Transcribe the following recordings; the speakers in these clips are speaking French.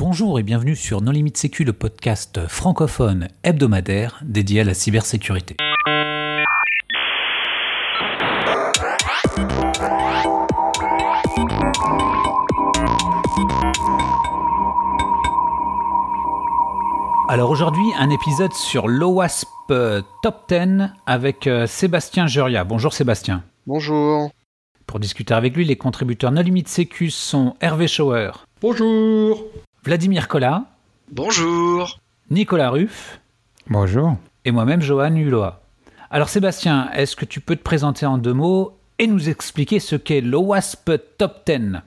Bonjour et bienvenue sur No Limit Sécu, le podcast francophone hebdomadaire dédié à la cybersécurité. Alors aujourd'hui, un épisode sur l'OWASP Top 10 avec euh, Sébastien Juria. Bonjour Sébastien. Bonjour. Pour discuter avec lui, les contributeurs No Limit Sécu sont Hervé Schauer. Bonjour. Vladimir Collat. Bonjour. Nicolas Ruff. Bonjour. Et moi-même, Johan Hulot. Alors Sébastien, est-ce que tu peux te présenter en deux mots et nous expliquer ce qu'est l'OWASP Top 10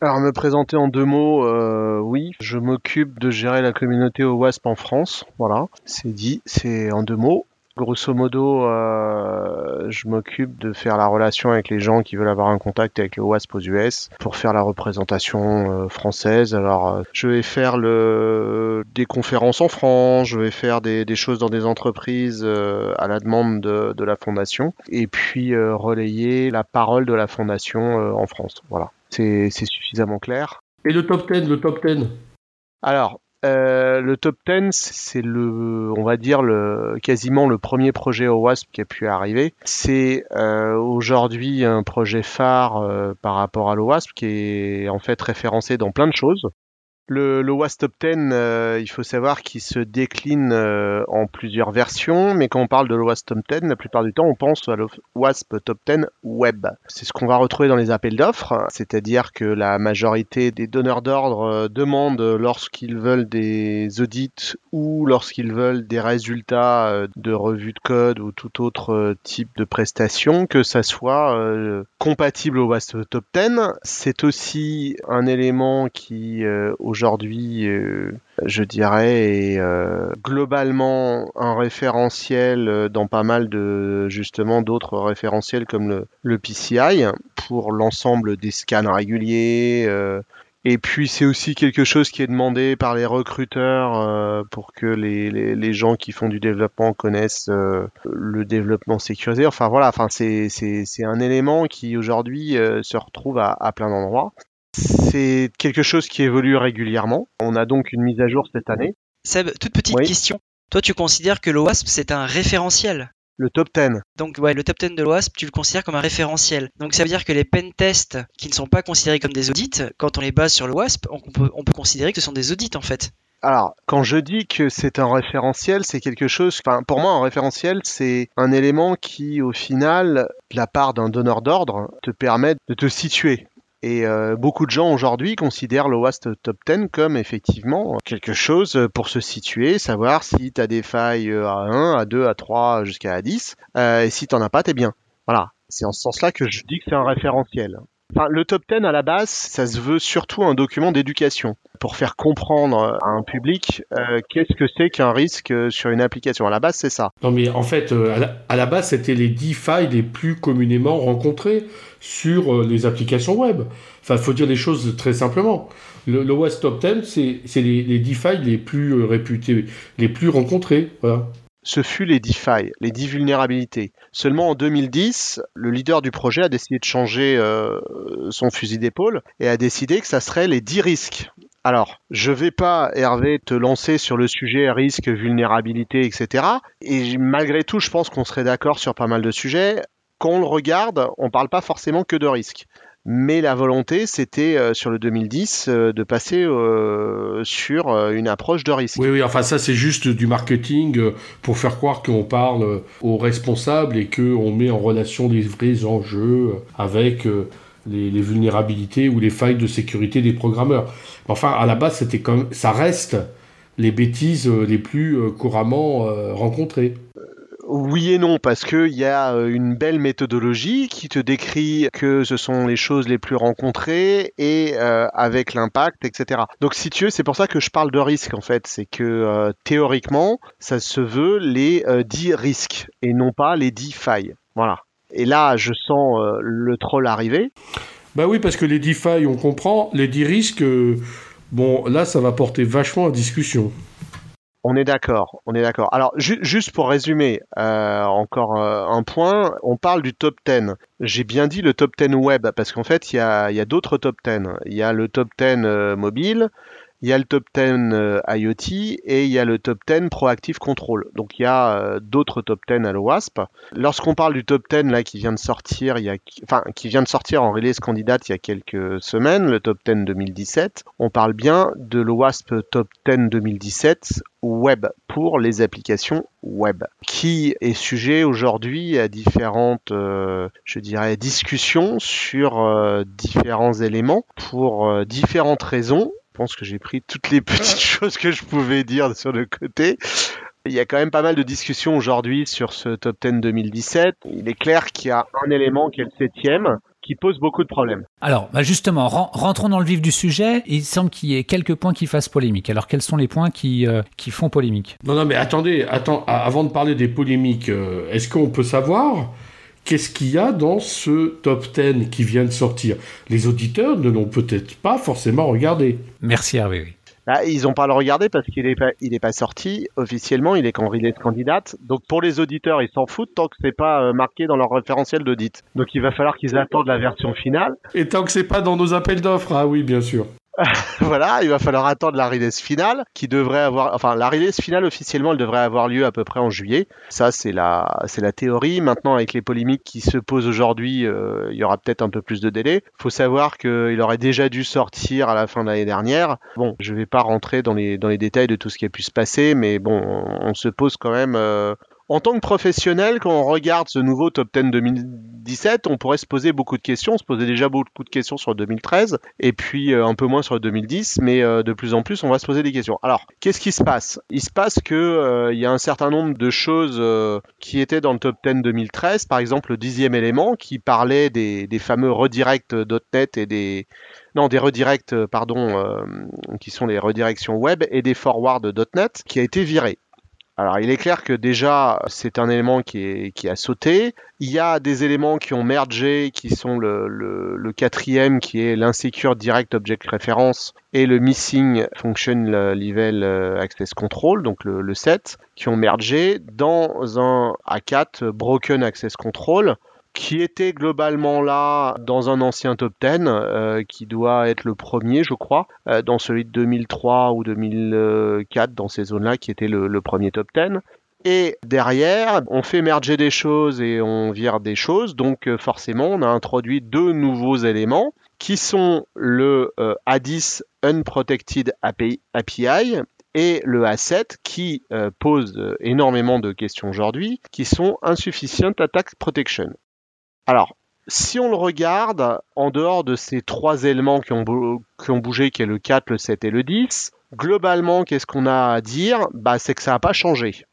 alors me présenter en deux mots, euh, oui, je m'occupe de gérer la communauté OWASP en France, voilà, c'est dit, c'est en deux mots. Grosso modo, euh, je m'occupe de faire la relation avec les gens qui veulent avoir un contact avec le WASP aux US pour faire la représentation euh, française. Alors, je vais faire le, des conférences en France, je vais faire des, choses dans des entreprises à la demande de, de, la fondation, et puis relayer la parole de la fondation en France. Voilà c'est suffisamment clair. Et le top 10, le top 10 Alors, euh, le top 10, c'est le, on va dire le, quasiment le premier projet OWASP qui a pu arriver. C'est euh, aujourd'hui un projet phare euh, par rapport à l'OWASP qui est en fait référencé dans plein de choses. Le, le WASP Top 10, euh, il faut savoir qu'il se décline euh, en plusieurs versions, mais quand on parle de l'OWASP Top 10, la plupart du temps, on pense à l'OWASP Top 10 Web. C'est ce qu'on va retrouver dans les appels d'offres, c'est-à-dire que la majorité des donneurs d'ordre euh, demandent lorsqu'ils veulent des audits ou lorsqu'ils veulent des résultats de revue de code ou tout autre type de prestation, que ça soit compatible au WASP Top 10. C'est aussi un élément qui, aujourd'hui, euh, je dirais, est euh, globalement un référentiel euh, dans pas mal de justement d'autres référentiels comme le, PCI pour l'ensemble des scans réguliers. et puis c'est aussi quelque chose qui est demandé par les recruteurs pour que les, gens qui font du développement connaissent le développement sécurisé. Enfin voilà, enfin c'est un élément qui aujourd'hui se retrouve à plein d'endroits. C'est quelque chose qui évolue régulièrement. On a donc une mise à jour cette année. Seb, toute petite question. Toi, tu considères que l'OWASP, c'est un référentiel? Le top 10. Donc ouais, le top 10 de l'OWASP, tu le considères comme un référentiel. Donc ça veut dire que les pen tests qui ne sont pas considérés comme des audits, quand on les base sur l'OWASP, on peut, on peut considérer que ce sont des audits en fait. Alors, quand je dis que c'est un référentiel, c'est quelque chose. Enfin, pour moi, un référentiel, c'est un élément qui, au final, de la part d'un donneur d'ordre, te permet de te situer. Et euh, beaucoup de gens aujourd'hui considèrent le WASP Top 10 comme effectivement quelque chose pour se situer, savoir si tu as des failles à 1, à 2, à 3, jusqu'à 10. Euh, et si tu n'en as pas, t'es bien. Voilà. C'est en ce sens-là que je dis que c'est un référentiel. Le top 10 à la base, ça se veut surtout un document d'éducation pour faire comprendre à un public euh, qu'est-ce que c'est qu'un risque sur une application. À la base, c'est ça. Non, mais en fait, à la, base, c'était les 10 failles les plus communément rencontrées sur euh, les applications web. Enfin, il faut dire les choses très simplement. Le, le West Top 10, c'est les, les 10 failles les plus euh, réputées, les plus rencontrées. Voilà. Ce fut les 10 failles, les 10 vulnérabilités. Seulement en 2010, le leader du projet a décidé de changer euh, son fusil d'épaule et a décidé que ça serait les 10 risques. Alors, je vais pas, Hervé, te lancer sur le sujet risque, vulnérabilité, etc. Et malgré tout, je pense qu'on serait d'accord sur pas mal de sujets quand on le regarde, on ne parle pas forcément que de risque. Mais la volonté, c'était euh, sur le 2010 euh, de passer euh, sur une approche de risque. Oui, oui, enfin ça c'est juste du marketing pour faire croire qu'on parle aux responsables et qu'on met en relation les vrais enjeux avec les, les, vulnérabilités ou les failles de sécurité des programmeurs. Enfin, à la base, c'était comme ça reste les bêtises les plus couramment rencontrées. Oui et non, parce qu'il y a euh, une belle méthodologie qui te décrit que ce sont les choses les plus rencontrées et euh, avec l'impact, etc. Donc si tu veux, c'est pour ça que je parle de risque en fait. C'est que euh, théoriquement, ça se veut les 10 risques et non pas les 10 failles. Voilà. Et là, je sens le troll arriver. Bah oui, parce que les 10 failles, on comprend. Les 10 risques, bon, là, ça va porter vachement à discussion. On est d'accord, on est d'accord. Alors juste pour résumer, euh, encore euh, un point, on parle du top 10. J'ai bien dit le top 10 web parce qu'en fait il y a, d'autres top 10. Il y a le top 10 euh, mobile, il y a le top 10 euh, IoT et il y a le top 10 Proactive Control. Donc il y a euh, d'autres top 10 à l'OWASP. Lorsqu'on parle du top 10 là qui vient de sortir, il y a, enfin qui vient de sortir en release candidate il y a quelques semaines, le top 10 2017, on parle bien de l'OWASP top 10 2017 web pour les applications web, qui est sujet aujourd'hui à différentes, euh, je dirais, discussions sur différents éléments pour différentes raisons. Je pense que j'ai pris toutes les petites choses que je pouvais dire sur le côté. Il y a quand même pas mal de discussions aujourd'hui sur ce top 10 2017. Il est clair qu'il y a un élément qui est le septième, qui pose beaucoup de problèmes. Alors, bah justement, rentrons dans le vif du sujet. Il semble qu'il y ait quelques points qui fassent polémique. Alors, quels sont les points qui, euh, qui font polémique? Non, non, mais attendez, attends, avant de parler des polémiques, euh, est-ce qu'on peut savoir qu'est-ce qu'il y a dans ce top 10 qui vient de sortir? Les auditeurs ne l'ont peut-être pas forcément regardé. Merci Hervé, oui. Bah, ils n'ont pas à le regarder parce qu'il n'est pas, il est pas sorti officiellement, il est qu'en release candidate. Donc pour les auditeurs, ils s'en foutent tant que c'est pas euh, marqué dans leur référentiel d'audit. Donc il va falloir qu'ils attendent la version finale. Et tant que c'est pas dans nos appels d'offres, ah oui, bien sûr. voilà, il va falloir attendre la release finale qui devrait avoir, enfin la release finale officiellement, elle devrait avoir lieu à peu près en juillet. Ça c'est la, c'est la théorie. Maintenant avec les polémiques qui se posent aujourd'hui, euh, il y aura peut-être un peu plus de délai. Faut savoir qu'il aurait déjà dû sortir à la fin de l'année dernière. Bon, je vais pas rentrer dans les dans les détails de tout ce qui a pu se passer, mais bon, on, se pose quand même euh, en tant que professionnel, quand on regarde ce nouveau top 10 2017, on pourrait se poser beaucoup de questions. On se posait déjà beaucoup de questions sur 2013 et puis euh, un peu moins sur 2010, mais euh, de plus en plus, on va se poser des questions. Alors, qu'est-ce qui se passe? Il se passe que euh, il y a un certain nombre de choses qui étaient dans le top 10 2013, par exemple le dixième élément qui parlait des, des fameux redirects.net et des non, des redirects, pardon, qui sont les redirections web et des forwards.net, qui a été viré. Alors il est clair que déjà c'est un élément qui, a sauté. Il y a des éléments qui ont mergé, qui sont le, quatrième qui est l'insecure direct object reference et le missing function level access control, donc le, le 7, qui ont mergé dans un A4 broken access control qui était globalement là dans un ancien top 10, euh, qui doit être le premier, je crois, euh, dans celui de 2003 ou 2004, dans ces zones-là, qui était le, premier top 10. Et derrière, on fait merger des choses et on vire des choses, donc euh, forcément, on a introduit deux nouveaux éléments qui sont le A10 Unprotected API, et le A7 qui pose énormément de questions aujourd'hui, qui sont Insufficient Attack Protection. Alors, si on le regarde, en dehors de ces trois éléments qui ont, bougé, qui est le 4, le 7 et le 10, globalement, qu'est-ce qu'on a à dire? Bah, C'est que ça n'a pas changé.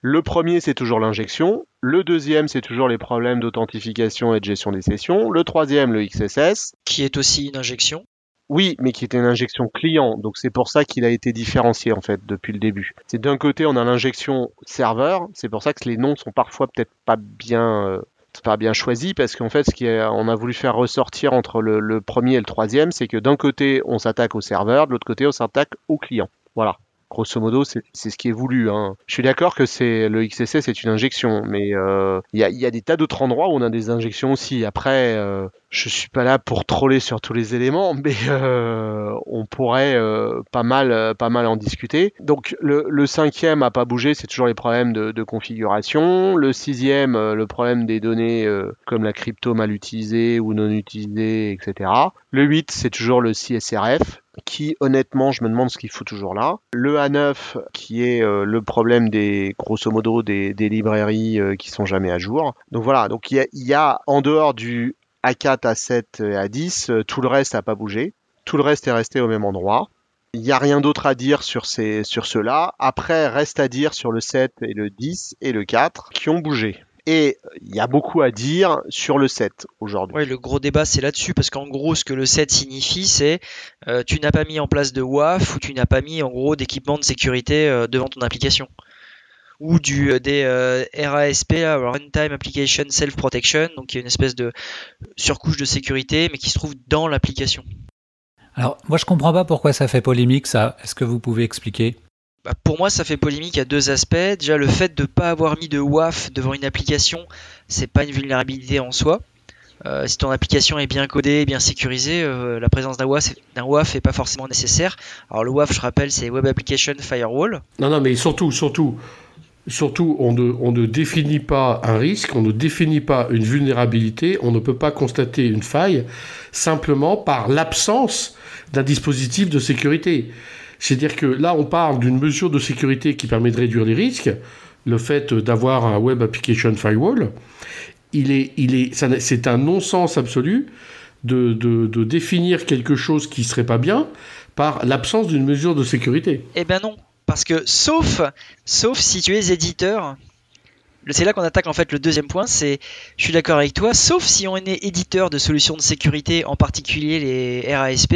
Le premier, c'est toujours l'injection. Le deuxième, c'est toujours les problèmes d'authentification et de gestion des sessions. Le troisième, le XSS. Qui est aussi une injection. Oui, mais qui était une injection client, donc c'est pour ça qu'il a été différencié en fait depuis le début. C'est d'un côté on a l'injection serveur, c'est pour ça que les noms sont parfois peut-être pas bien euh, pas bien choisi parce qu'en fait, ce qu'on a voulu faire ressortir entre le, premier et le troisième, c'est que d'un côté, on s'attaque au serveur, de l'autre côté, on s'attaque au client. Voilà. Grosso modo, c'est ce qui est voulu. Hein. Je suis d'accord que c'est le XSS c'est une injection, mais euh, il y, a, des tas d'autres endroits où on a des injections aussi. Après, euh, je suis pas là pour troller sur tous les éléments, mais euh, on pourrait euh, pas mal, euh, pas mal en discuter. Donc le, cinquième a pas bougé, c'est toujours les problèmes de, configuration. Le sixième, le problème des données comme la crypto mal utilisée ou non utilisée, etc. Le 8, c'est toujours le CSRF qui honnêtement je me demande ce qu'il faut toujours là. Le A9 qui est le problème des grosso modo des, librairies qui sont jamais à jour. Donc voilà, donc il y a en dehors du a4, A7 et A10, euh, tout le reste n'a pas bougé. Tout le reste est resté au même endroit. Il n'y a rien d'autre à dire sur, ces, sur ceux-là. Après, reste à dire sur le 7 et le 10 et le 4 qui ont bougé. Et il y a beaucoup à dire sur le 7 aujourd'hui. Oui, le gros débat c'est là-dessus parce qu'en gros ce que le 7 signifie c'est euh, tu n'as pas mis en place de WAF ou tu n'as pas mis en gros d'équipement de sécurité euh, devant ton application ou du, euh, des euh, RASP, Runtime Application Self Protection, donc qui est une espèce de surcouche de sécurité, mais qui se trouve dans l'application. Alors, moi je comprends pas pourquoi ça fait polémique, ça. Est-ce que vous pouvez expliquer? Bah, Pour moi, ça fait polémique à deux aspects. Déjà, le fait de ne pas avoir mis de WAF devant une application, c'est pas une vulnérabilité en soi. Euh, si ton application est bien codée, bien sécurisée, euh, la présence d'un WAF, d'un WAF est pas forcément nécessaire. Alors le WAF, je rappelle, c'est Web Application Firewall. Non, non, mais surtout, surtout, surtout, on ne, définit pas un risque, on ne définit pas une vulnérabilité, on ne peut pas constater une faille simplement par l'absence d'un dispositif de sécurité. C'est-à-dire que là, on parle d'une mesure de sécurité qui permet de réduire les risques, le fait d'avoir un Web Application Firewall. Il est, il est, c'est un non-sens absolu de, de, définir quelque chose qui serait pas bien par l'absence d'une mesure de sécurité. Eh ben non, parce que sauf, sauf si tu es éditeur, c'est là qu'on attaque en fait le deuxième point, c'est, je suis d'accord avec toi, sauf si on est éditeur de solutions de sécurité, en particulier les RASP,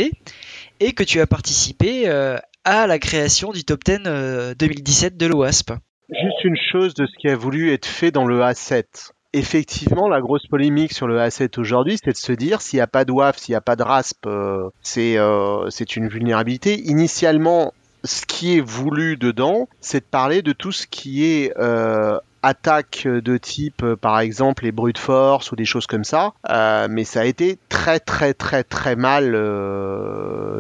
et que tu as participé euh, à la création du top 10 2017 euh, de l'OASP. Juste une chose de ce qui a voulu être fait dans le A7. Effectivement, la grosse polémique sur le A7 aujourd'hui, c'est de se dire s'il n'y a pas de WAF, s'il n'y a pas de RASP, euh, c'est une vulnérabilité. Initialement, ce qui est voulu dedans, c'est de parler de tout ce qui est attaque de type par exemple les brutes force ou des choses comme ça. Mais ça a été très très très très mal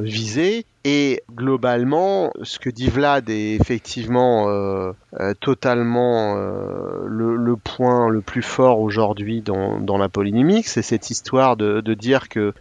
visé et globalement, ce que dit Vlad est effectivement euh, euh, totalement euh, le, point le plus fort aujourd'hui dans, dans, la polynémique, c'est cette histoire de, de dire que,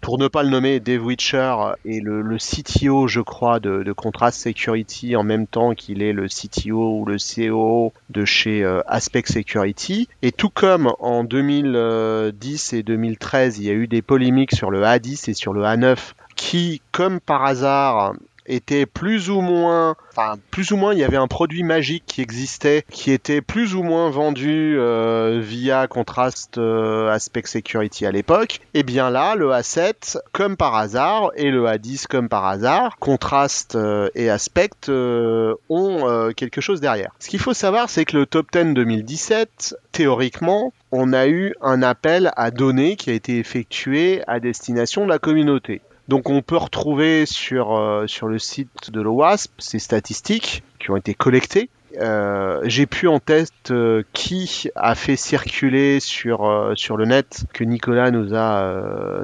pour ne pas le nommer, Dave Witcher est le, le CTO, je crois, de, de, Contrast Security en même temps qu'il est le CTO ou le CEO de chez Aspect Security. Et tout comme en 2010 et 2013, il y a eu des polémiques sur le A10 et sur le A9 qui, comme par hasard, était plus ou moins, enfin plus ou moins, il y avait un produit magique qui existait, qui était plus ou moins vendu euh, via Contrast euh, Aspect Security à l'époque. Et bien là, le A7, comme par hasard, et le A10 comme par hasard, Contrast euh, et Aspect ont quelque chose derrière. Ce qu'il faut savoir, c'est que le Top 10 2017, théoriquement, on a eu un appel à données qui a été effectué à destination de la communauté. Donc on peut retrouver sur, euh, le site de l'OWASP ces statistiques qui ont été collectées. Euh, j'ai pu en test euh, qui a fait circuler sur, le net que Nicolas nous,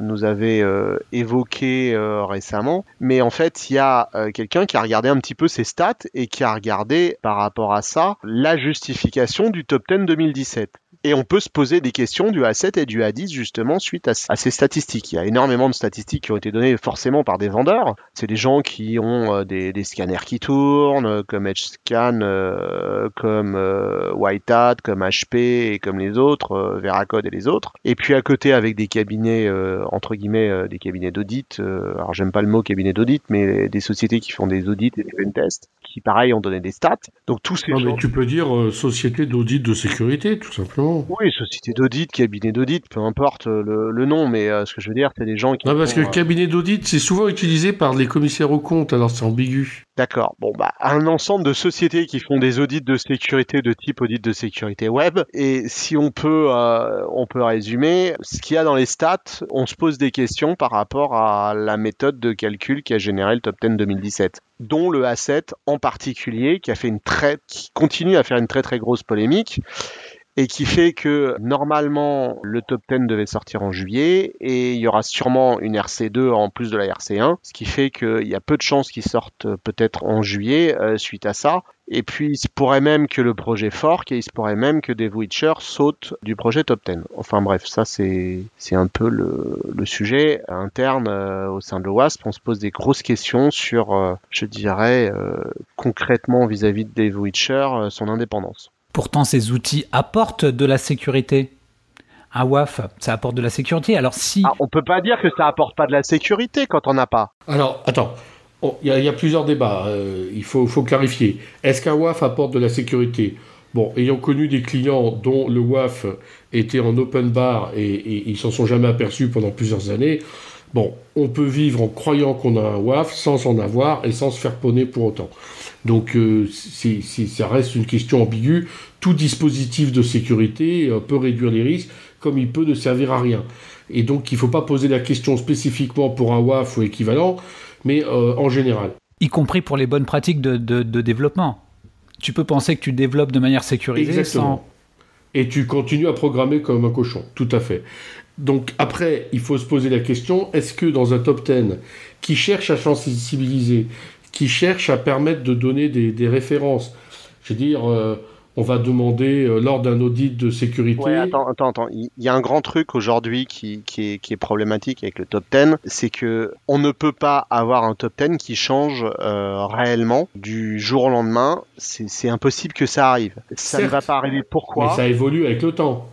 nous avait évoqué récemment. Mais en fait, il y a quelqu'un qui a regardé un petit peu ces stats et qui a regardé par rapport à ça la justification du top 10 2017. Et on peut se poser des questions du A7 et du A10 justement suite à, ces statistiques. Il y a énormément de statistiques qui ont été données forcément par des vendeurs. C'est des gens qui ont euh, des, scanners qui tournent, euh, comme EdgeScan, euh, comme Hat, comme HP et comme les autres, Veracode et les autres. Et puis à côté avec des cabinets, entre guillemets, des cabinets d'audit. alors j'aime pas le mot cabinet d'audit, mais des sociétés qui font des audits et des pentests, qui pareil ont donné des stats. Donc tous ces non, mais tu peux dire société d'audit de sécurité, tout simplement. Oui, société d'audit, cabinet d'audit, peu importe le, nom, mais euh, ce que je veux dire, c'est des gens qui. Non, parce que euh, cabinet d'audit, c'est souvent utilisé par les commissaires aux comptes, alors c'est ambigu. D'accord. Bon, bah, un ensemble de sociétés qui font des audits de sécurité de type audit de sécurité web. Et si on peut, euh, on peut résumer, ce qu'il y a dans les stats, on se pose des questions par rapport à la méthode de calcul qui a généré le top 10 2017 dont le A7 en particulier, qui a fait une très, qui continue à faire une très très grosse polémique et qui fait que normalement le top 10 devait sortir en juillet et il y aura sûrement une RC2 en plus de la RC1, ce qui fait qu'il y a peu de chances qu'ils sortent peut-être en juillet euh, suite à ça. Et puis il se pourrait même que le projet fork et il se pourrait même que des Witcher sautent du projet top 10. Enfin bref, ça c'est un peu le, le, sujet interne euh, au sein de l'OWASP. On se pose des grosses questions sur, euh, je dirais, concrètement vis-à-vis de des Witcher, son indépendance. Pourtant, ces outils apportent de la sécurité. Un WAF, ça apporte de la sécurité. Alors si... Ah, on peut pas dire que ça apporte pas de la sécurité quand on n'a pas. Alors, attends. Il y, a plusieurs débats. Euh, il faut, clarifier. Est-ce qu'un WAF apporte de la sécurité? Bon, ayant connu des clients dont le WAF était en open bar et, et ils s'en sont jamais aperçus pendant plusieurs années, bon, on peut vivre en croyant qu'on a un WAF sans en avoir et sans se faire ponner pour autant. Donc euh, ça reste une question ambiguë. Tout dispositif de sécurité euh, peut réduire les risques comme il peut ne servir à rien. Et donc il ne faut pas poser la question spécifiquement pour un WAF ou équivalent, mais euh, en général. Y compris pour les bonnes pratiques de, développement. Tu peux penser que tu développes de manière sécurisée Exactement. Et tu continues à programmer comme un cochon, tout à fait. Donc après, il faut se poser la question, est-ce que dans un top 10 qui cherche à sensibiliser, qui cherche à permettre de donner des, références, je veux dire, euh, on va demander euh, lors d'un audit de sécurité. Ouais, attends, attends, attends. Il y a un grand truc aujourd'hui qui, qui, est, qui, est, problématique avec le top 10, c'est que on ne peut pas avoir un top 10 qui change euh, réellement du jour au lendemain. C'est impossible que ça arrive. Ça ne va pas arriver. Pourquoi? Mais ça évolue avec le temps.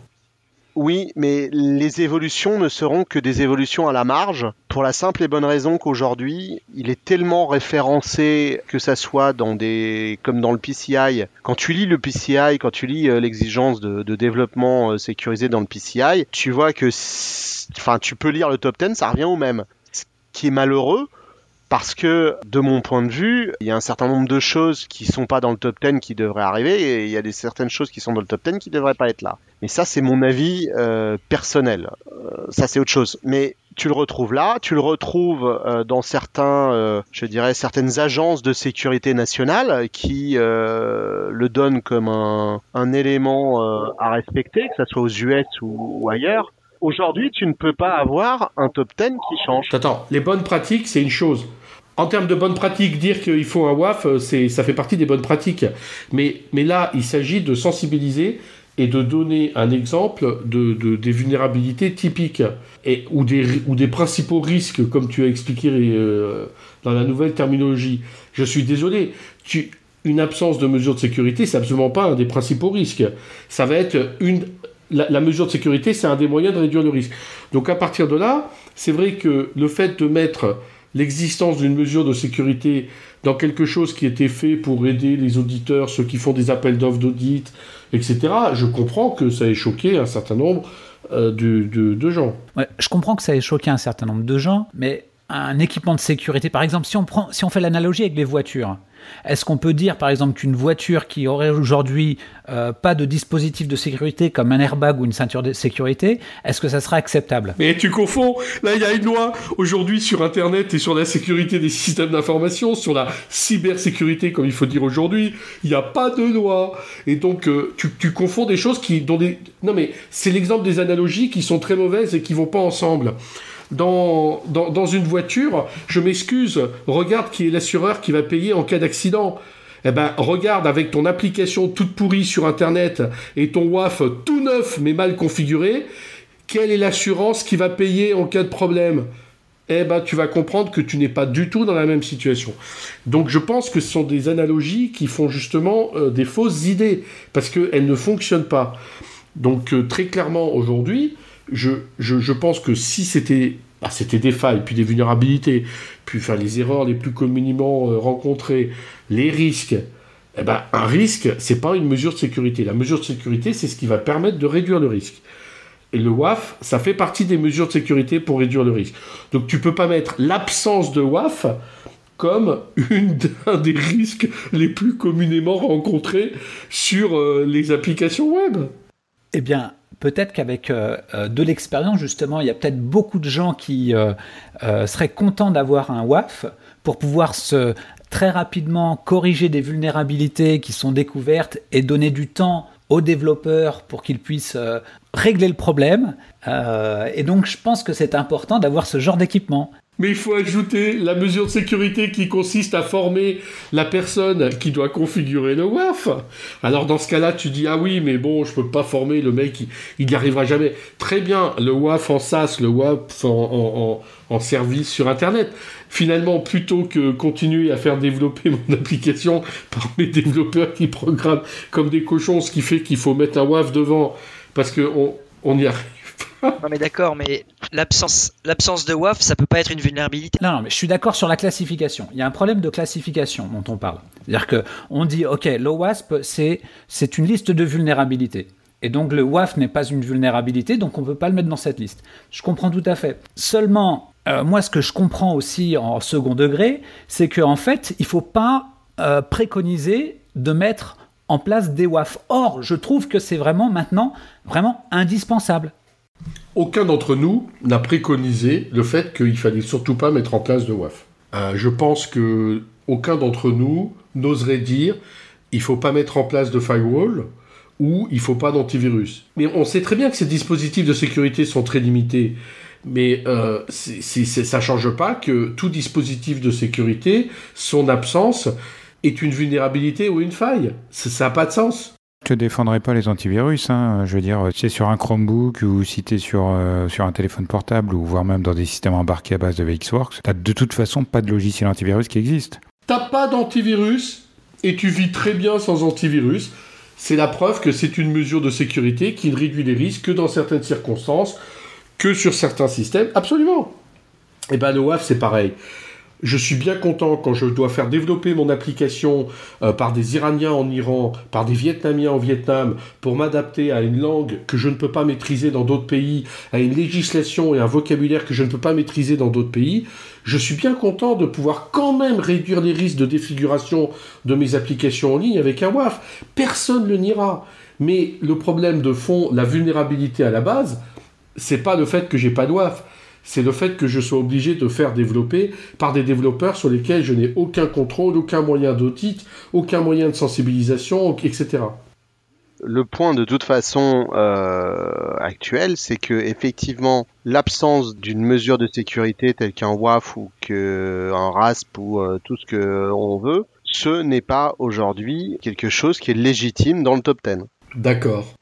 Oui, mais les évolutions ne seront que des évolutions à la marge, pour la simple et bonne raison qu'aujourd'hui, il est tellement référencé, que ça soit dans des, comme dans le PCI. Quand tu lis le PCI, quand tu lis euh, l'exigence de, développement euh, sécurisé dans le PCI, tu vois que, enfin, tu peux lire le top 10, ça revient au même. Ce qui est malheureux, parce que de mon point de vue, il y a un certain nombre de choses qui sont pas dans le top 10 qui devraient arriver et il y a des certaines choses qui sont dans le top 10 qui devraient pas être là. Mais ça c'est mon avis euh, personnel. Euh, ça c'est autre chose. Mais tu le retrouves là, tu le retrouves euh, dans certains, je dirais certaines agences de sécurité nationale qui le donnent comme un, élément à respecter, que ce soit aux US ou, ou ailleurs. Aujourd'hui, tu ne peux pas avoir un top 10 qui change. Attends, les bonnes pratiques, c'est une chose. En termes de bonnes pratiques, dire qu'il faut un WAF, euh, ça fait partie des bonnes pratiques. Mais, là, il s'agit de sensibiliser et de donner un exemple de, des vulnérabilités typiques ou, des, principaux risques, comme tu as expliqué euh, dans la nouvelle terminologie. Je suis désolé, une absence de mesures de sécurité, c'est absolument pas un des principaux risques. Ça va être la, la mesure de sécurité, c'est un des moyens de réduire le risque. Donc à partir de là, c'est vrai que le fait de mettre l'existence d'une mesure de sécurité dans quelque chose qui était fait pour aider les auditeurs, ceux qui font des appels d'offres d'audit, etc., je comprends que ça ait choqué un certain nombre euh, de, gens. je comprends que ça ait choqué un certain nombre de gens, mais un équipement de sécurité, par exemple, si si on fait l'analogie avec les voitures, est-ce qu'on peut dire, par exemple, qu'une voiture qui aurait aujourd'hui euh, pas de dispositif de sécurité comme un airbag ou une ceinture de sécurité, est-ce que ça sera acceptable? Mais tu confonds. Là, il y a une loi aujourd'hui sur Internet et sur la sécurité des systèmes d'information, sur la cybersécurité, comme il faut dire aujourd'hui. Il n'y a pas de loi. Et donc, euh, tu, confonds des choses qui... Dont. Non, mais c'est l'exemple des analogies qui sont très mauvaises et qui vont pas ensemble dans, une voiture, je m'excuse, regarde qui est l'assureur qui va payer en cas d'accident. Eh ben, regarde avec ton application toute pourrie sur Internet et ton WAF tout neuf mais mal configuré, quelle est l'assurance qui va payer en cas de problème? Eh ben, tu vas comprendre que tu n'es pas du tout dans la même situation. Donc, je pense que ce sont des analogies qui font justement euh, des fausses idées, parce qu'elles ne fonctionnent pas. Donc, euh, très clairement, aujourd'hui, je, pense que si c'était bah, des failles, puis des vulnérabilités, puis enfin, les erreurs les plus communément euh, rencontrées, les risques, eh ben, un risque, c'est pas une mesure de sécurité. La mesure de sécurité, c'est ce qui va permettre de réduire le risque. Et le WAF, ça fait partie des mesures de sécurité pour réduire le risque. Donc tu peux pas mettre l'absence de WAF comme une, un des risques les plus communément rencontrés sur euh, les applications web. Eh bien, peut-être qu'avec euh, euh, de l'expérience, justement, il y a peut-être beaucoup de gens qui euh, seraient contents d'avoir un WAF pour pouvoir se très rapidement corriger des vulnérabilités qui sont découvertes et donner du temps aux développeurs pour qu'ils puissent régler le problème. et donc, je pense que c'est important d'avoir ce genre d'équipement. Mais il faut ajouter la mesure de sécurité qui consiste à former la personne qui doit configurer le WAF. Alors dans ce cas-là, tu dis ah oui, mais bon, je peux pas former le mec, il n'y arrivera jamais. Très bien, le WAF en SaaS, le WAF en, service sur Internet. Finalement, plutôt que continuer à faire développer mon application par mes développeurs qui programment comme des cochons, ce qui fait qu'il faut mettre un WAF devant parce qu'on on y arrive non mais d'accord, mais l'absence, de WAF, ça peut pas être une vulnérabilité. Non, non, mais je suis d'accord sur la classification. Il y a un problème de classification dont on parle. C'est-à-dire que on dit, ok, l'OWASP, c'est, c'est une liste de vulnérabilités. Et donc le WAF n'est pas une vulnérabilité, donc on ne peut pas le mettre dans cette liste. Je comprends tout à fait. Seulement, euh, moi, ce que je comprends aussi en second degré, c'est qu'en fait, il ne faut pas euh, préconiser de mettre en place des WAF. Or, je trouve que c'est vraiment maintenant vraiment indispensable. Aucun d'entre nous n'a préconisé le fait qu'il fallait surtout pas mettre en place de WAF. Euh, je pense que aucun d'entre nous n'oserait dire il faut pas mettre en place de firewall où il faut pas d'antivirus. Mais on sait très bien que ces dispositifs de sécurité sont très limités. Mais euh, ça change pas que tout dispositif de sécurité, son absence, est une vulnérabilité ou une faille. Ça n'a pas de sens. Je ne défendrai pas les antivirus. Hein. Je veux dire, si c'est sur un Chromebook ou si tu es sur, euh, sur un téléphone portable ou voire même dans des systèmes embarqués à base de VxWorks, tu de toute façon pas de logiciel antivirus qui existe. T'as pas d'antivirus et tu vis très bien sans antivirus. C'est la preuve que c'est une mesure de sécurité qui ne réduit les risques que dans certaines circonstances, que sur certains systèmes. Absolument. Et eh ben le WAF c'est pareil je suis bien content quand je dois faire développer mon application euh, par des Iraniens en Iran, par des Vietnamiens en Vietnam, pour m'adapter à une langue que je ne peux pas maîtriser dans d'autres pays, à une législation et un vocabulaire que je ne peux pas maîtriser dans d'autres pays. Je suis bien content de pouvoir quand même réduire les risques de défiguration de mes applications en ligne avec un WAF. Personne ne le niera. Mais le problème de fond, la vulnérabilité à la base, c'est pas le fait que j'ai pas de WAF c'est le fait que je sois obligé de faire développer par des développeurs sur lesquels je n'ai aucun contrôle, aucun moyen d'audit, aucun moyen de sensibilisation, etc. Le point de toute façon euh, actuel, c'est que effectivement l'absence d'une mesure de sécurité telle qu'un WAF ou qu'un RASP ou euh, tout ce que on veut, ce n'est pas aujourd'hui quelque chose qui est légitime dans le top 10. D'accord.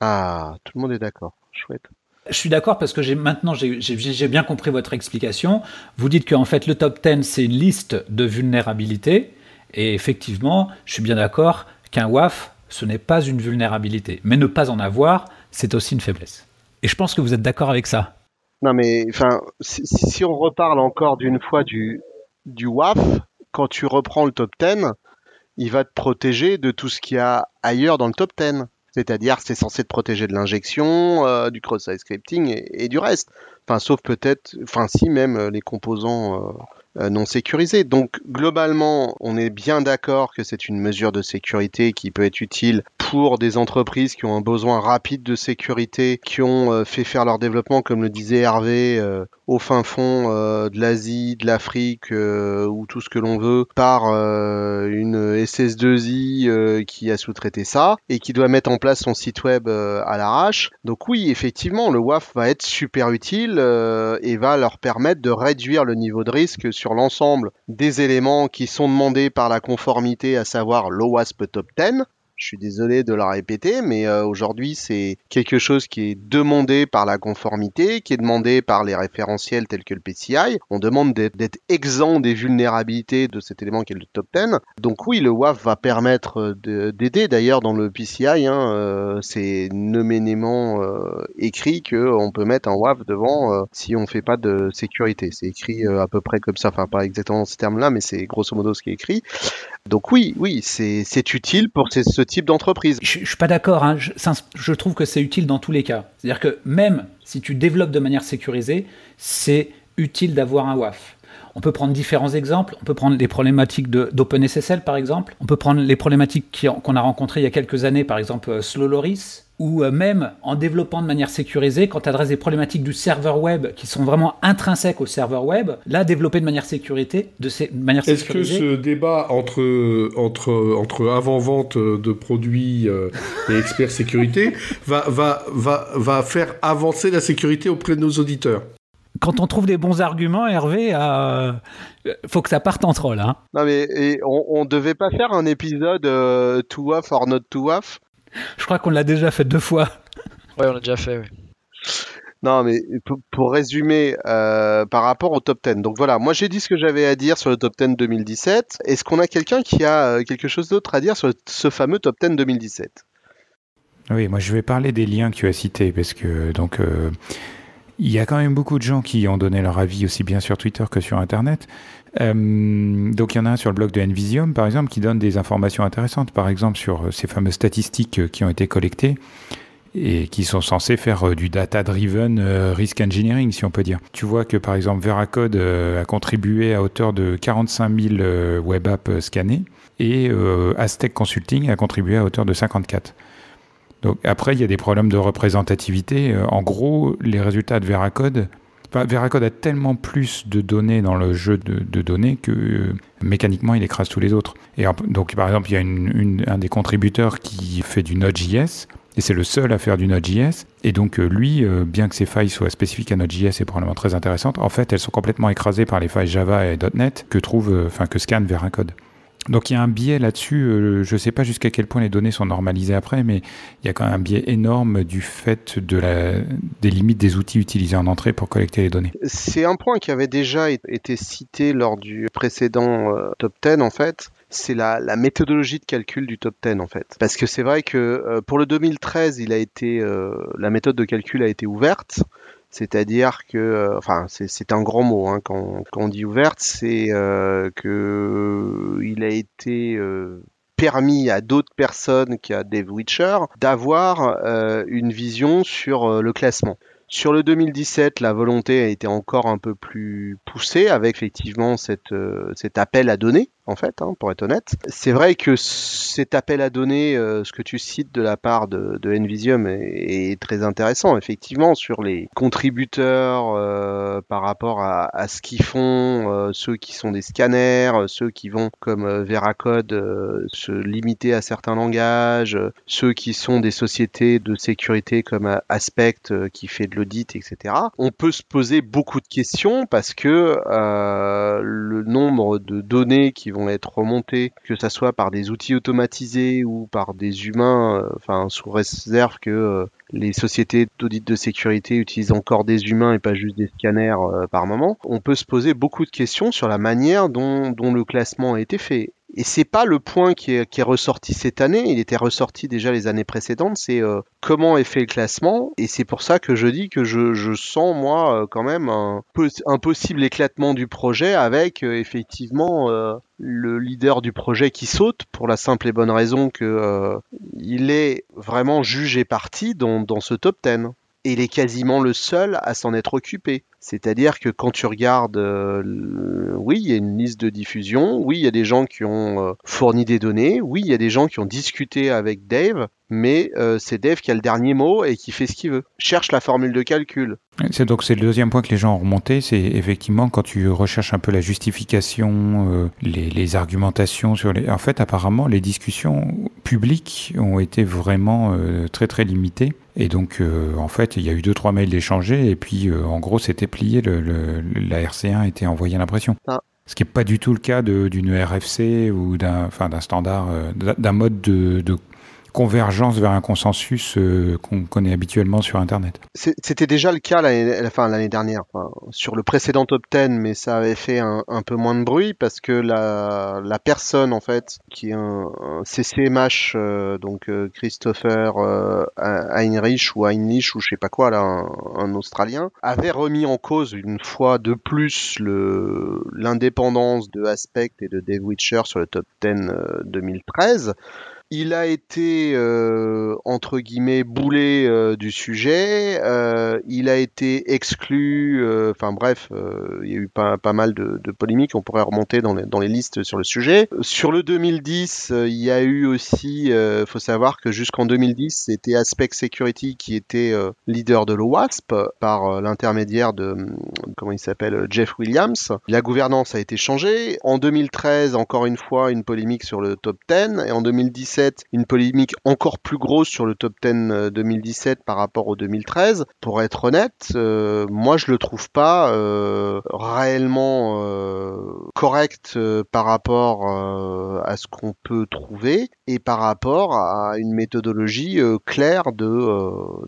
Ah, tout le monde est d'accord. Chouette. Je suis d'accord parce que maintenant j'ai bien compris votre explication. Vous dites qu'en fait le top 10 c'est une liste de vulnérabilités et effectivement, je suis bien d'accord qu'un WAF ce n'est pas une vulnérabilité, mais ne pas en avoir, c'est aussi une faiblesse. Et je pense que vous êtes d'accord avec ça. Non mais enfin si, on reparle encore d'une fois du du WAF, quand tu reprends le top 10, il va te protéger de tout ce qu'il y a ailleurs dans le top 10. C'est-à-dire c'est censé te protéger de l'injection, euh, du cross-site scripting et, du reste. Enfin, sauf peut-être, enfin si même euh, les composants euh, non sécurisés. Donc globalement, on est bien d'accord que c'est une mesure de sécurité qui peut être utile pour des entreprises qui ont un besoin rapide de sécurité, qui ont fait faire leur développement, comme le disait Hervé, au fin fond euh, de l'Asie, de l'Afrique euh, ou tout ce que l'on veut par euh, une SS2I qui a sous-traité ça et qui doit mettre en place son site web à l'arrache. Donc oui, effectivement, le WAF va être super utile et va leur permettre de réduire le niveau de risque sur l'ensemble des éléments qui sont demandés par la conformité, à savoir l'OWASP Top 10, je suis désolé de le répéter, mais euh, aujourd'hui, c'est quelque chose qui est demandé par la conformité, qui est demandé par les référentiels tels que le PCI. On demande d'être exempt des vulnérabilités de cet élément qui est le top 10. Donc oui, le WAF va permettre euh, d'aider. D'ailleurs, dans le PCI, hein, euh, c'est noménément euh, écrit qu'on peut mettre un WAF devant si on fait pas de sécurité. C'est écrit à peu près comme ça, enfin pas exactement dans ces termes-là, mais c'est grosso modo ce qui est écrit. Donc oui, oui, c'est utile pour ce type d'entreprise. Je, ne suis pas d'accord. Hein. Je, trouve que c'est utile dans tous les cas. C'est-à-dire que même si tu développes de manière sécurisée, c'est utile d'avoir un WAF. On peut prendre différents exemples. On peut prendre les problématiques d'OpenSSL, par exemple. On peut prendre les problématiques qu'on a rencontrées il y a quelques années, par exemple euh, Slowloris, ou euh, même en développant de manière sécurisée, quand tu adresses des problématiques du serveur web qui sont vraiment intrinsèques au serveur web, là, développer de manière, sécurité, de, manière Est-ce que ce débat entre, entre, entre avant-vente de produits euh, et experts sécurité va, va, va, va faire avancer la sécurité auprès de nos auditeurs? Quand on trouve des bons arguments, Hervé, euh, faut que ça parte en troll. Hein. Non mais on, on devait pas faire un épisode euh, to off or not to off? Je crois qu'on l'a déjà fait deux fois. Ouais, on l'a déjà fait, oui. Non, mais pour, résumer, euh, par rapport au top 10. Donc voilà, moi j'ai dit ce que j'avais à dire sur le top 10 2017. Est-ce qu'on a quelqu'un qui a euh, quelque chose d'autre à dire sur ce fameux top 10 2017 Oui, moi je vais parler des liens que tu as cités, parce que donc euh, il y a quand même beaucoup de gens qui ont donné leur avis aussi bien sur Twitter que sur Internet. Euh, donc il y en a un sur le blog de Envisium, par exemple, qui donne des informations intéressantes, par exemple sur euh, ces fameuses statistiques euh, qui ont été collectées et qui sont censées faire du data-driven risk engineering, si on peut dire. Tu vois que par exemple Veracode a contribué à hauteur de 45 000 web apps scannés et Aztec Consulting a contribué à hauteur de 54. Donc après, il y a des problèmes de représentativité. En gros, les résultats de Veracode Veracode a tellement plus de données dans le jeu de, données que euh, mécaniquement il écrase tous les autres. Et donc par exemple, il y a un des contributeurs qui fait du Node.js et c'est le seul à faire du Node.js. Et donc euh, lui, euh, bien que ses failles soient spécifiques à Node.js et probablement très intéressantes, en fait elles sont complètement écrasées par les failles Java et .NET que trouve, enfin que scanne Veracode. Donc il y a un biais là-dessus, euh, je ne sais pas jusqu'à quel point les données sont normalisées après, mais il y a quand même un biais énorme du fait de la, des limites des outils utilisés en entrée pour collecter les données. C'est un point qui avait déjà été cité lors du précédent euh, top 10 en fait. C'est la, méthodologie de calcul du top 10 en fait. Parce que c'est vrai que euh, pour le 2013, il a été, la méthode de calcul a été ouverte. C'est-à-dire que, euh, enfin, c'est un grand mot hein, quand, on dit ouverte, c'est euh, que il a été euh, permis à d'autres personnes qu'à Dave Witcher d'avoir une vision sur le classement. Sur le 2017, la volonté a été encore un peu plus poussée avec effectivement cet appel à données en fait, hein, pour être honnête. C'est vrai que cet appel à données, euh, ce que tu cites de la part de, de Envisium est, très intéressant, effectivement, sur les contributeurs euh, par rapport à, à ce qu'ils font, euh, ceux qui sont des scanners, ceux qui vont, comme Veracode, se limiter à certains langages, ceux qui sont des sociétés de sécurité comme Aspect qui fait de l'audit, etc. On peut se poser beaucoup de questions parce que le nombre de données qui vont être remontés, que ça soit par des outils automatisés ou par des humains, euh, enfin sous réserve que euh, les sociétés d'audit de sécurité utilisent encore des humains et pas juste des scanners euh, par moment, on peut se poser beaucoup de questions sur la manière dont, dont le classement a été fait. Et c'est pas le point qui est, ressorti cette année, il était ressorti déjà les années précédentes, c'est euh, comment est fait le classement, et c'est pour ça que je dis que je, sens moi euh, quand même un, un, possible éclatement du projet avec euh, effectivement le leader du projet qui saute pour la simple et bonne raison que il est vraiment jugé parti dans, dans ce top 10 et il est quasiment le seul à s'en être occupé. C'est-à-dire que quand tu regardes, euh, oui, il y a une liste de diffusion, oui, il y a des gens qui ont euh, fourni des données, oui, il y a des gens qui ont discuté avec Dave, mais euh, c'est Dave qui a le dernier mot et qui fait ce qu'il veut. Cherche la formule de calcul. C'est donc c'est le deuxième point que les gens ont remonté, c'est effectivement quand tu recherches un peu la justification, les, argumentations sur les. En fait, apparemment, les discussions publiques ont été vraiment très très limitées. Et donc, en fait, il y a eu deux trois mails échangés et puis en gros, c'était le, la RC1 était envoyée à l'impression. Ah. Ce qui n'est pas du tout le cas d'une RFC ou d'un standard, euh, d'un mode de, de convergence vers un consensus euh, qu'on connaît habituellement sur Internet. C'était déjà le cas l'année dernière, sur le précédent top 10, mais ça avait fait un, peu moins de bruit parce que la, personne en fait qui est un, CCMH, euh, donc euh, Christopher Heinrich ou Heinrich ou je sais pas quoi là, un, Australien, avait remis en cause une fois de plus l'indépendance de Aspect et de Dave Witcher sur le top 10 2013 il a été euh, entre guillemets boulé euh, du sujet. Euh, il a été exclu. Enfin bref, il y a eu pas, pas mal de, de, polémiques. On pourrait remonter dans les, dans les listes sur le sujet. Sur le 2010, il y a eu aussi. Il faut savoir que jusqu'en 2010, c'était Aspect Security qui était leader de l'OWASP par l'intermédiaire de comment il s'appelle Jeff Williams. La gouvernance a été changée. En 2013, encore une fois, une polémique sur le top 10 et en 2017 une polémique encore plus grosse sur le top 10 2017 euh, par rapport au 2013. Pour être honnête, euh, moi je le trouve pas euh, réellement correct par rapport à ce qu'on peut trouver et par rapport à une méthodologie claire de,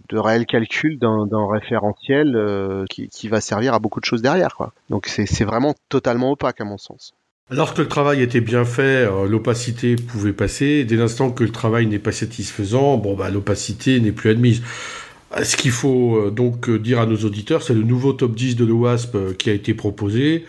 de réel calcul d'un référentiel qui, qui, va servir à beaucoup de choses derrière. Quoi. Donc c'est vraiment totalement opaque à mon sens. Lorsque le travail était bien fait, euh, l'opacité pouvait passer. Dès l'instant que le travail n'est pas satisfaisant, bon, bah, l'opacité n'est plus admise. Euh, ce qu'il faut euh, donc dire à nos auditeurs, c'est le nouveau top 10 de l'OASP qui a été proposé.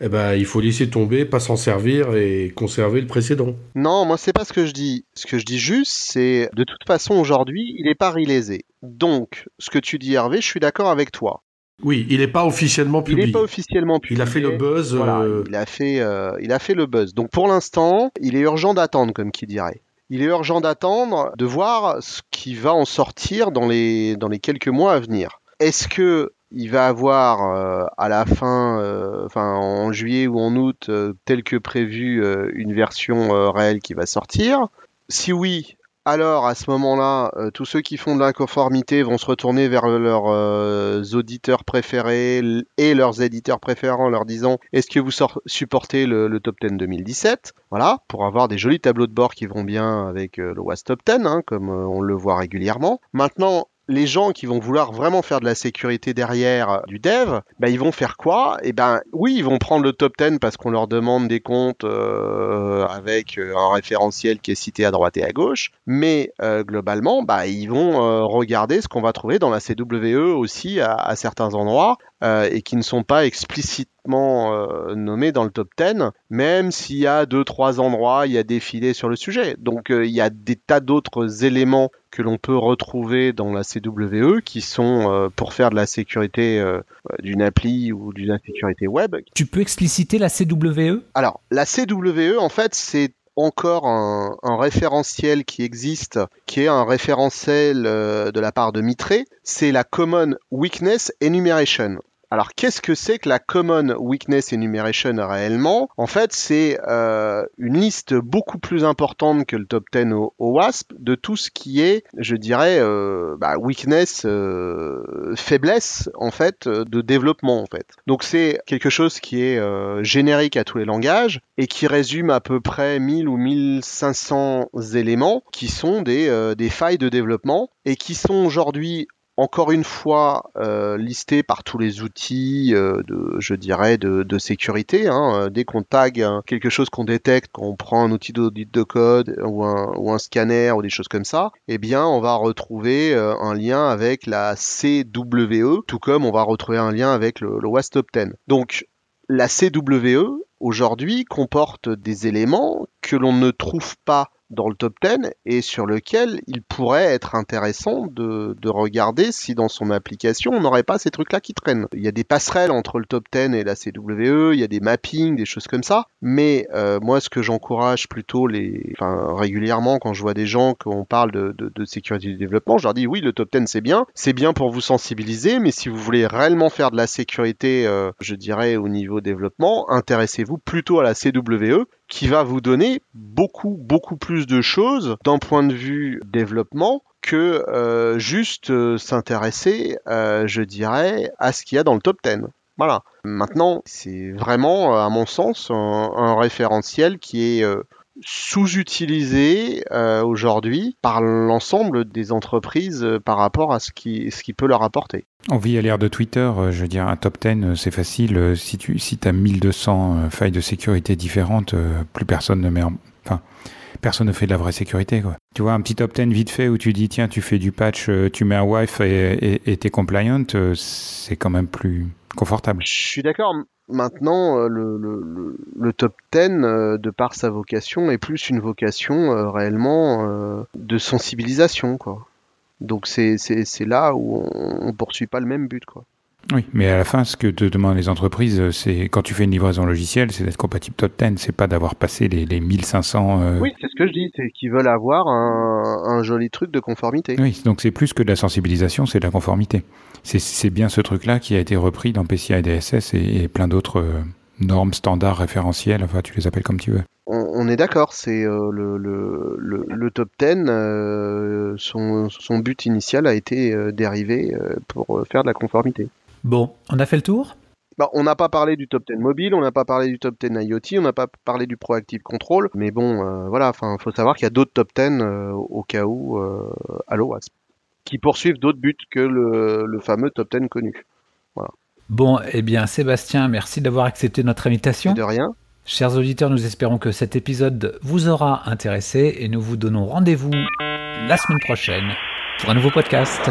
Eh ben, il faut laisser tomber, pas s'en servir et conserver le précédent. Non, moi c'est pas ce que je dis. Ce que je dis juste, c'est de toute façon aujourd'hui, il est pas relésé. Donc, ce que tu dis Hervé, je suis d'accord avec toi. Oui, il n'est pas officiellement publié. Il n'est pas officiellement publié. Il a fait le buzz. Euh, il, a fait, euh, il a fait le buzz. Donc pour l'instant, il est urgent d'attendre, comme qui dirait. Il est urgent d'attendre, de voir ce qui va en sortir dans les, dans les quelques mois à venir. Est-ce que il va avoir à la fin, enfin en juillet ou en août, tel que prévu, une version réelle qui va sortir? Si oui, alors à ce moment-là, euh, tous ceux qui font de l'inconformité vont se retourner vers leurs euh, auditeurs préférés et leurs éditeurs préférés en leur disant est-ce que vous supportez le, top 10 2017 Voilà, pour avoir des jolis tableaux de bord qui vont bien avec euh, le WAS Top 10, hein, comme on le voit régulièrement. Maintenant, les gens qui vont vouloir vraiment faire de la sécurité derrière du dev, bah, ils vont faire quoi? Eh ben oui, ils vont prendre le top 10 parce qu'on leur demande des comptes euh, avec euh, un référentiel qui est cité à droite et à gauche, mais euh, globalement, bah, ils vont regarder ce qu'on va trouver dans la CWE aussi à certains endroits et qui ne sont pas explicitement nommés dans le top 10, même s'il y a deux trois endroits, il y a défilé sur le sujet. Donc il y a des tas d'autres éléments que l'on peut retrouver dans la CWE qui sont euh, pour faire de la sécurité euh, d'une appli ou d'une sécurité web. Tu peux expliciter la CWE Alors, la CWE, en fait, c'est encore un, référentiel qui existe, qui est un référentiel euh, de la part de Mitre, c'est la Common Weakness Enumeration. Alors, qu'est-ce que c'est que la Common Weakness Enumeration réellement? En fait, c'est euh, une liste beaucoup plus importante que le top 10 au, WASP de tout ce qui est, je dirais, euh, bah, weakness, euh, faiblesse en fait de développement en fait. Donc c'est quelque chose qui est générique à tous les langages et qui résume à peu près 1000 ou 1500 éléments qui sont des, des failles de développement et qui sont aujourd'hui encore une fois euh, listé par tous les outils euh, de, je dirais, de, sécurité. Hein. Dès qu'on tag quelque chose qu'on détecte, qu'on prend un outil d'audit de code ou un, scanner ou des choses comme ça, eh bien, on va retrouver euh, un lien avec la CWE, tout comme on va retrouver un lien avec le, le WASP Top 10. Donc, la CWE, aujourd'hui, comporte des éléments que l'on ne trouve pas dans le top 10 et sur lequel il pourrait être intéressant de, regarder si dans son application on n'aurait pas ces trucs-là qui traînent. Il y a des passerelles entre le top 10 et la CWE, il y a des mappings, des choses comme ça, mais euh, moi ce que j'encourage plutôt les, enfin, régulièrement quand je vois des gens qu'on parle de, de, sécurité du développement, je leur dis oui le top 10 c'est bien, c'est bien pour vous sensibiliser, mais si vous voulez réellement faire de la sécurité, euh, je dirais au niveau développement, intéressez-vous plutôt à la CWE qui va vous donner beaucoup, beaucoup plus de choses d'un point de vue développement que euh, juste euh, s'intéresser, euh, je dirais, à ce qu'il y a dans le top 10. Voilà. Maintenant, c'est vraiment, à mon sens, un, référentiel qui est sous-utilisé aujourd'hui par l'ensemble des entreprises par rapport à ce qui, ce qui peut leur apporter. On vit à l'ère de Twitter, euh, je veux dire, un top 10, euh, c'est facile. Euh, si tu si as 1200 failles de sécurité différentes, plus personne ne met en... Enfin, personne ne fait de la vraie sécurité. Quoi. Tu vois, un petit top 10 vite fait où tu dis, tiens, tu fais du patch, tu mets un wife et t'es compliant, c'est quand même plus confortable. Je suis d'accord. Maintenant, le, le, le, top 10, de par sa vocation, est plus une vocation réellement de sensibilisation. quoi. Donc c'est là où on, ne poursuit pas le même but. Quoi. Oui, mais à la fin, ce que te demandent les entreprises, c'est quand tu fais une livraison logicielle, c'est d'être compatible top 10, c'est pas d'avoir passé les, les 1500. Euh, oui, c'est ce que je dis, c'est qu'ils veulent avoir un, un, joli truc de conformité. Oui, donc c'est plus que de la sensibilisation, c'est de la conformité. C'est bien ce truc-là qui a été repris dans PCI DSS et, et plein d'autres euh, normes, standards, référentiels, enfin tu les appelles comme tu veux on, est d'accord, c'est euh, le, le, top 10, euh, son, but initial a été euh, dérivé pour faire de la conformité. Bon, on a fait le tour? Bah, on n'a pas parlé du top 10 mobile, on n'a pas parlé du top 10 IoT, on n'a pas parlé du proactive control, mais bon, voilà, enfin, faut savoir qu'il y a d'autres top 10 au cas où à l'OASP qui poursuivent d'autres buts que le, fameux top 10 connu. Voilà. Bon, eh bien, Sébastien, merci d'avoir accepté notre invitation. de rien. Chers auditeurs, nous espérons que cet épisode vous aura intéressé et nous vous donnons rendez-vous la semaine prochaine pour un nouveau podcast.